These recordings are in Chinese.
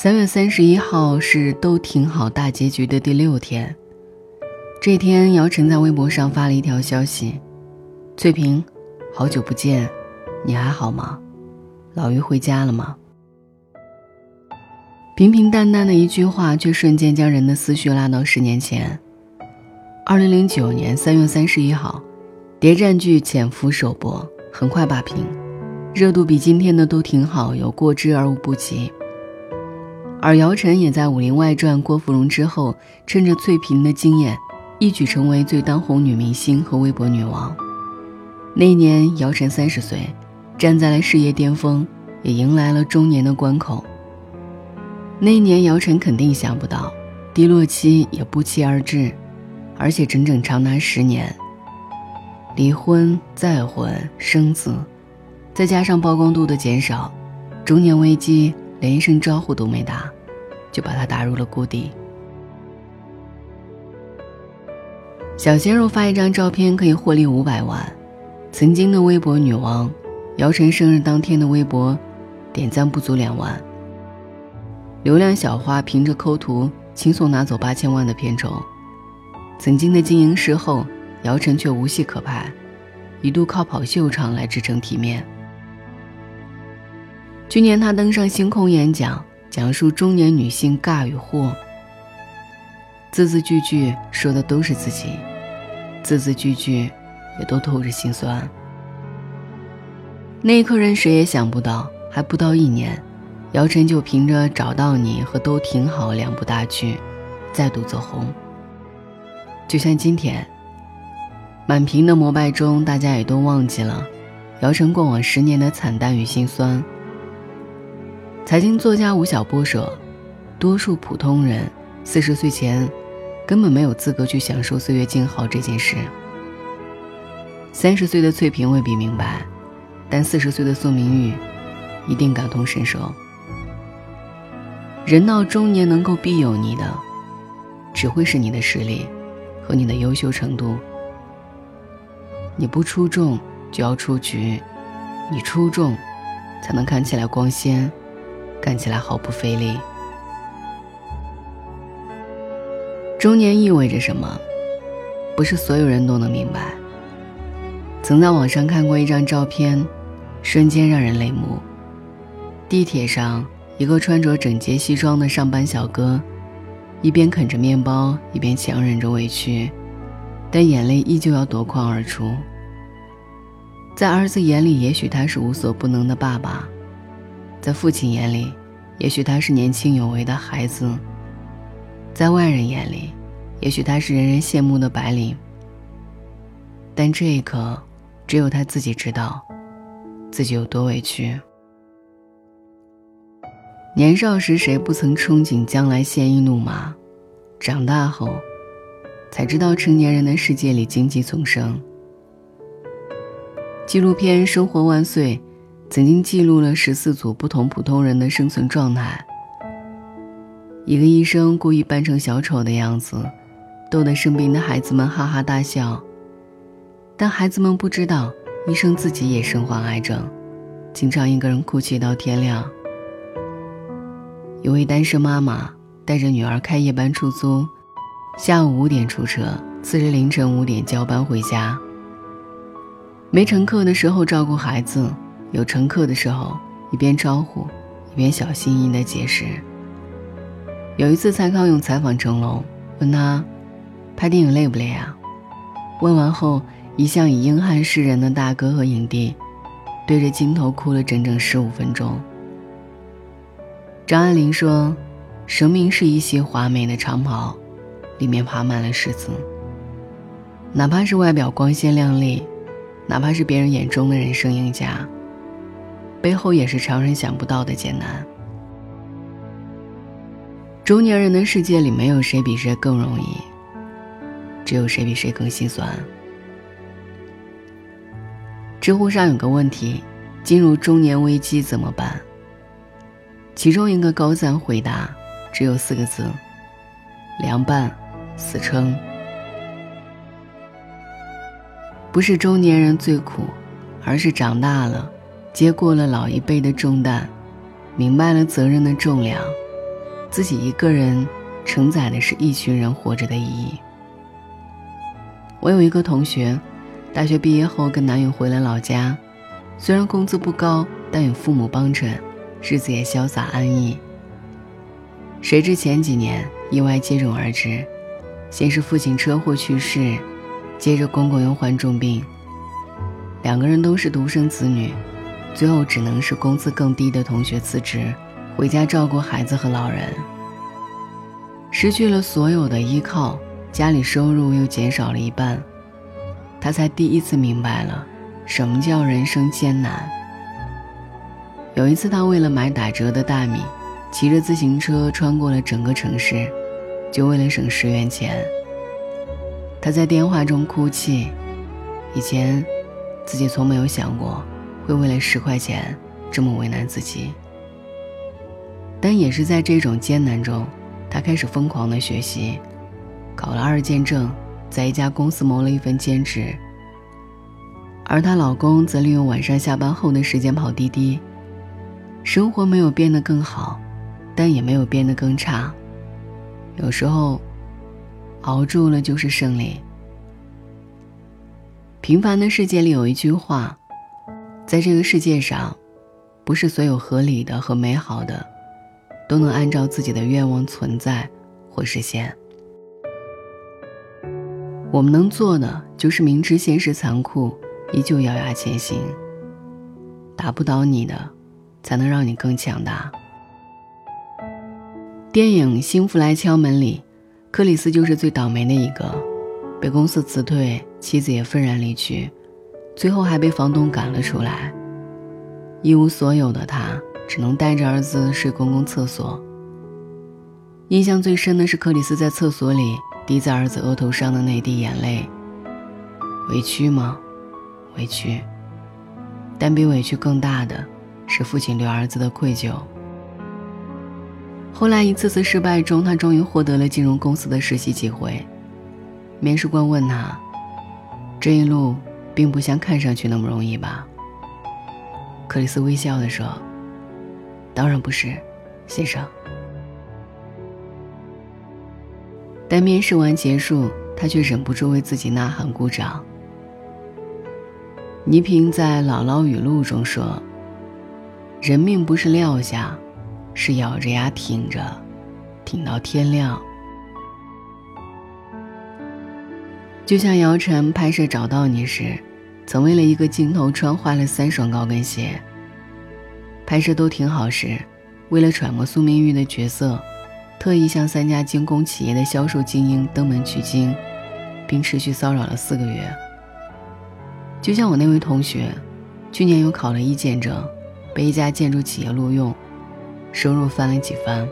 三月三十一号是都挺好大结局的第六天。这天，姚晨在微博上发了一条消息：“翠萍，好久不见，你还好吗？老于回家了吗？”平平淡淡的一句话，却瞬间将人的思绪拉到十年前。二零零九年三月三十一号，谍战剧《潜伏》首播，很快霸屏，热度比今天的都挺好，有过之而无不及。而姚晨也在《武林外传》郭芙蓉之后，趁着翠萍的惊艳，一举成为最当红女明星和微博女王。那一年，姚晨三十岁，站在了事业巅峰，也迎来了中年的关口。那一年，姚晨肯定想不到，低落期也不期而至，而且整整长达十年。离婚、再婚、生子，再加上曝光度的减少，中年危机。连一声招呼都没打，就把他打入了谷底。小鲜肉发一张照片可以获利五百万，曾经的微博女王，姚晨生日当天的微博，点赞不足两万。流量小花凭着抠图轻松拿走八千万的片酬，曾经的经营事后，姚晨却无戏可拍，一度靠跑秀场来支撑体面。去年，他登上星空演讲，讲述中年女性尬与惑，字字句句说的都是自己，字字句句也都透着心酸。那一刻，人谁也想不到，还不到一年，姚晨就凭着《找到你》和《都挺好》两部大剧，再度走红。就像今天，满屏的膜拜中，大家也都忘记了姚晨过往十年的惨淡与心酸。财经作家吴晓波说：“多数普通人四十岁前根本没有资格去享受岁月静好这件事。三十岁的翠萍未必明白，但四十岁的宋明玉一定感同身受。人到中年能够庇佑你的，只会是你的实力和你的优秀程度。你不出众就要出局，你出众才能看起来光鲜。”干起来毫不费力。中年意味着什么？不是所有人都能明白。曾在网上看过一张照片，瞬间让人泪目。地铁上，一个穿着整洁西装的上班小哥，一边啃着面包，一边强忍着委屈，但眼泪依旧要夺眶而出。在儿子眼里，也许他是无所不能的爸爸。在父亲眼里，也许他是年轻有为的孩子；在外人眼里，也许他是人人羡慕的白领。但这一刻，只有他自己知道，自己有多委屈。年少时，谁不曾憧憬将来鲜衣怒马？长大后，才知道成年人的世界里荆棘丛生。纪录片《生活万岁》。曾经记录了十四组不同普通人的生存状态。一个医生故意扮成小丑的样子，逗得生病的孩子们哈哈大笑。但孩子们不知道，医生自己也身患癌症，经常一个人哭泣到天亮。有位单身妈妈带着女儿开夜班出租，下午五点出车，次日凌晨五点交班回家。没乘客的时候照顾孩子。有乘客的时候，一边招呼，一边小心翼翼地解释。有一次，蔡康永采访成龙，问他：“拍电影累不累啊？”问完后，一向以英汉示人的大哥和影帝，对着镜头哭了整整十五分钟。张爱玲说：“生命是一袭华美的长袍，里面爬满了虱子。哪怕是外表光鲜亮丽，哪怕是别人眼中的人生赢家。”背后也是常人想不到的艰难。中年人的世界里，没有谁比谁更容易，只有谁比谁更心酸。知乎上有个问题：进入中年危机怎么办？其中一个高赞回答只有四个字：凉拌，死撑。不是中年人最苦，而是长大了。接过了老一辈的重担，明白了责任的重量，自己一个人承载的是一群人活着的意义。我有一个同学，大学毕业后跟男友回了老家，虽然工资不高，但有父母帮衬，日子也潇洒安逸。谁知前几年意外接踵而至，先是父亲车祸去世，接着公公又患重病。两个人都是独生子女，最后只能是工资更低的同学辞职。回家照顾孩子和老人，失去了所有的依靠，家里收入又减少了一半，他才第一次明白了什么叫人生艰难。有一次，他为了买打折的大米，骑着自行车穿过了整个城市，就为了省十元钱。他在电话中哭泣，以前自己从没有想过会为了十块钱这么为难自己。但也是在这种艰难中，她开始疯狂的学习，考了二建证，在一家公司谋了一份兼职。而她老公则利用晚上下班后的时间跑滴滴。生活没有变得更好，但也没有变得更差。有时候，熬住了就是胜利。平凡的世界里有一句话，在这个世界上，不是所有合理的和美好的。都能按照自己的愿望存在或实现。我们能做的就是明知现实残酷，依旧咬牙前行。打不倒你的，才能让你更强大。电影《幸福来敲门》里，克里斯就是最倒霉的一个，被公司辞退，妻子也愤然离去，最后还被房东赶了出来。一无所有的他。只能带着儿子睡公共厕所。印象最深的是克里斯在厕所里滴在儿子额头上的那滴眼泪。委屈吗？委屈。但比委屈更大的，是父亲对儿子的愧疚。后来一次次失败中，他终于获得了金融公司的实习机会。面试官问他：“这一路并不像看上去那么容易吧？”克里斯微笑地说。当然不是，先生。但面试完结束，他却忍不住为自己呐喊鼓掌。倪萍在《姥姥语录》中说：“人命不是撂下，是咬着牙挺着，挺到天亮。”就像姚晨拍摄《找到你》时，曾为了一个镜头穿坏了三双高跟鞋。拍摄都挺好时，为了揣摩苏明玉的角色，特意向三家精工企业的销售精英登门取经，并持续骚扰了四个月。就像我那位同学，去年又考了一建证，被一家建筑企业录用，收入翻了几番。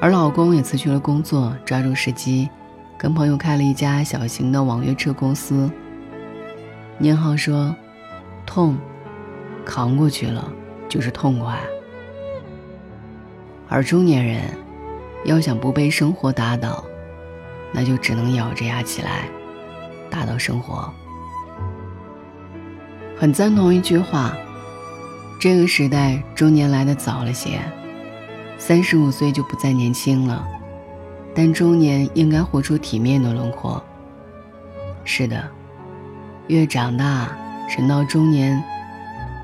而老公也辞去了工作，抓住时机，跟朋友开了一家小型的网约车公司。宁浩说：“痛。”扛过去了，就是痛快。而中年人，要想不被生活打倒，那就只能咬着牙起来，打倒生活。很赞同一句话：这个时代中年来的早了些，三十五岁就不再年轻了，但中年应该活出体面的轮廓。是的，越长大，人到中年。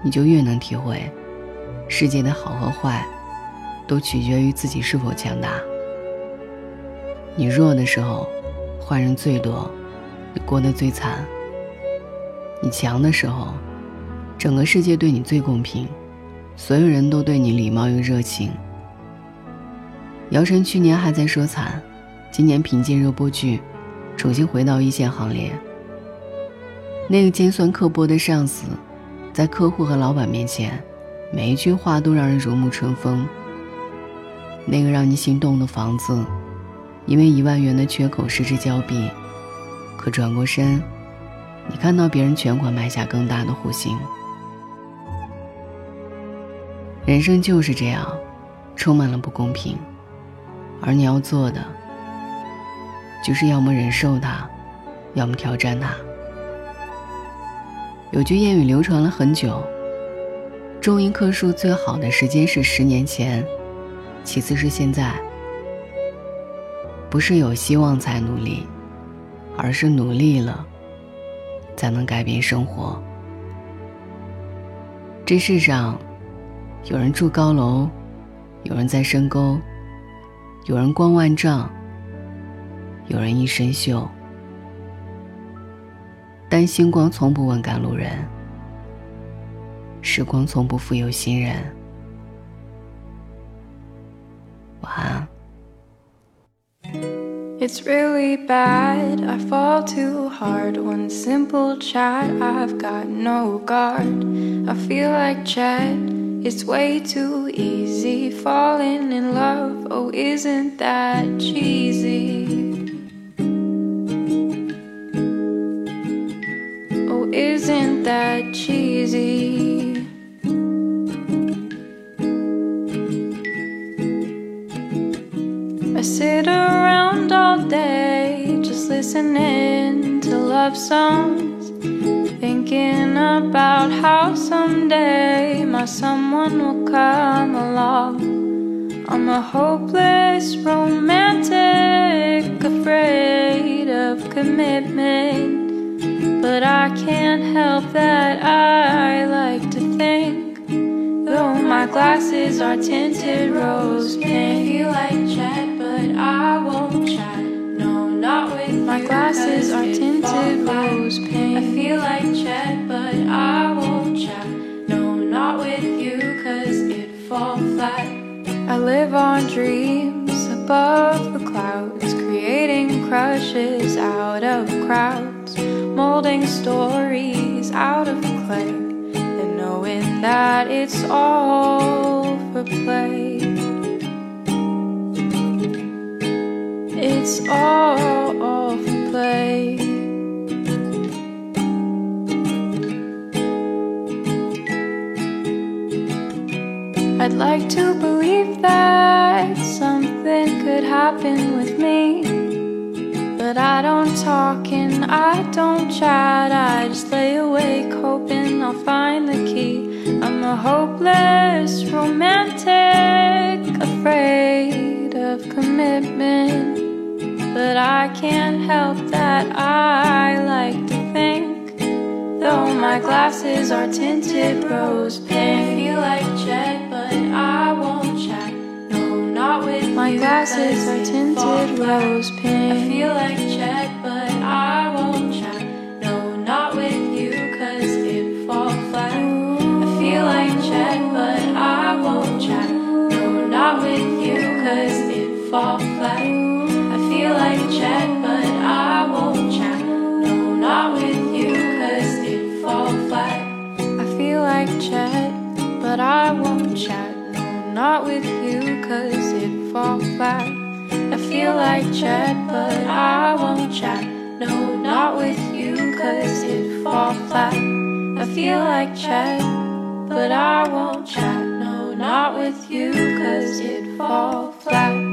你就越能体会，世界的好和坏，都取决于自己是否强大。你弱的时候，坏人最多，你过得最惨；你强的时候，整个世界对你最公平，所有人都对你礼貌又热情。姚晨去年还在说惨，今年凭借热播剧，重新回到一线行列。那个尖酸刻薄的上司。在客户和老板面前，每一句话都让人如沐春风。那个让你心动的房子，因为一万元的缺口失之交臂，可转过身，你看到别人全款买下更大的户型。人生就是这样，充满了不公平，而你要做的，就是要么忍受它，要么挑战它。有句谚语流传了很久：种一棵树最好的时间是十年前，其次是现在，不是有希望才努力，而是努力了，才能改变生活。这世上，有人住高楼，有人在深沟，有人光万丈，有人一身锈。但星光从不问赶路人，时光从不负有心人。晚安。It's really bad. I fall too hard. One simple chat, I've got no guard. I feel like Chad. It's way too easy falling in love. Oh, isn't that cheesy? That cheesy? I sit around all day just listening to love songs, thinking about how someday my someone will come along. I'm a hopeless romantic, afraid of commitment, but I can't help that I like to think. Though my glasses are tinted rose pink, I feel like chat, but I won't chat. No, not with my glasses are tinted rose pink. I feel like chat, but I won't chat. No, not with you, cause it fall flat. I live on dreams above the clouds, creating crushes out of crowds, molding stories out of clay and knowing that it's all for play. It's all, for play. I'd like to believe that something could happen with me. But I don't talk and I don't chat. I just lay awake hoping I'll find the key. I'm a hopeless romantic, afraid of commitment. But I can't help that I like to think. Though my glasses are tinted rose pink, my glasses are tinted rose pink. I feel like Chet, but I won't chat. No, not with you, cause it fall flat. I feel like Chet, but I won't chat. No, not with you, cause it fall flat. I feel like Chet, but I won't chat. No, not with you, cause it fall flat. I feel like Chet, but I won't chat. No, not with you, cause it fall flat. I feel like chat, but I won't chat. No, not with you, cause it fall flat. I feel like chat, but I won't chat. No, not with you, cause it fall flat.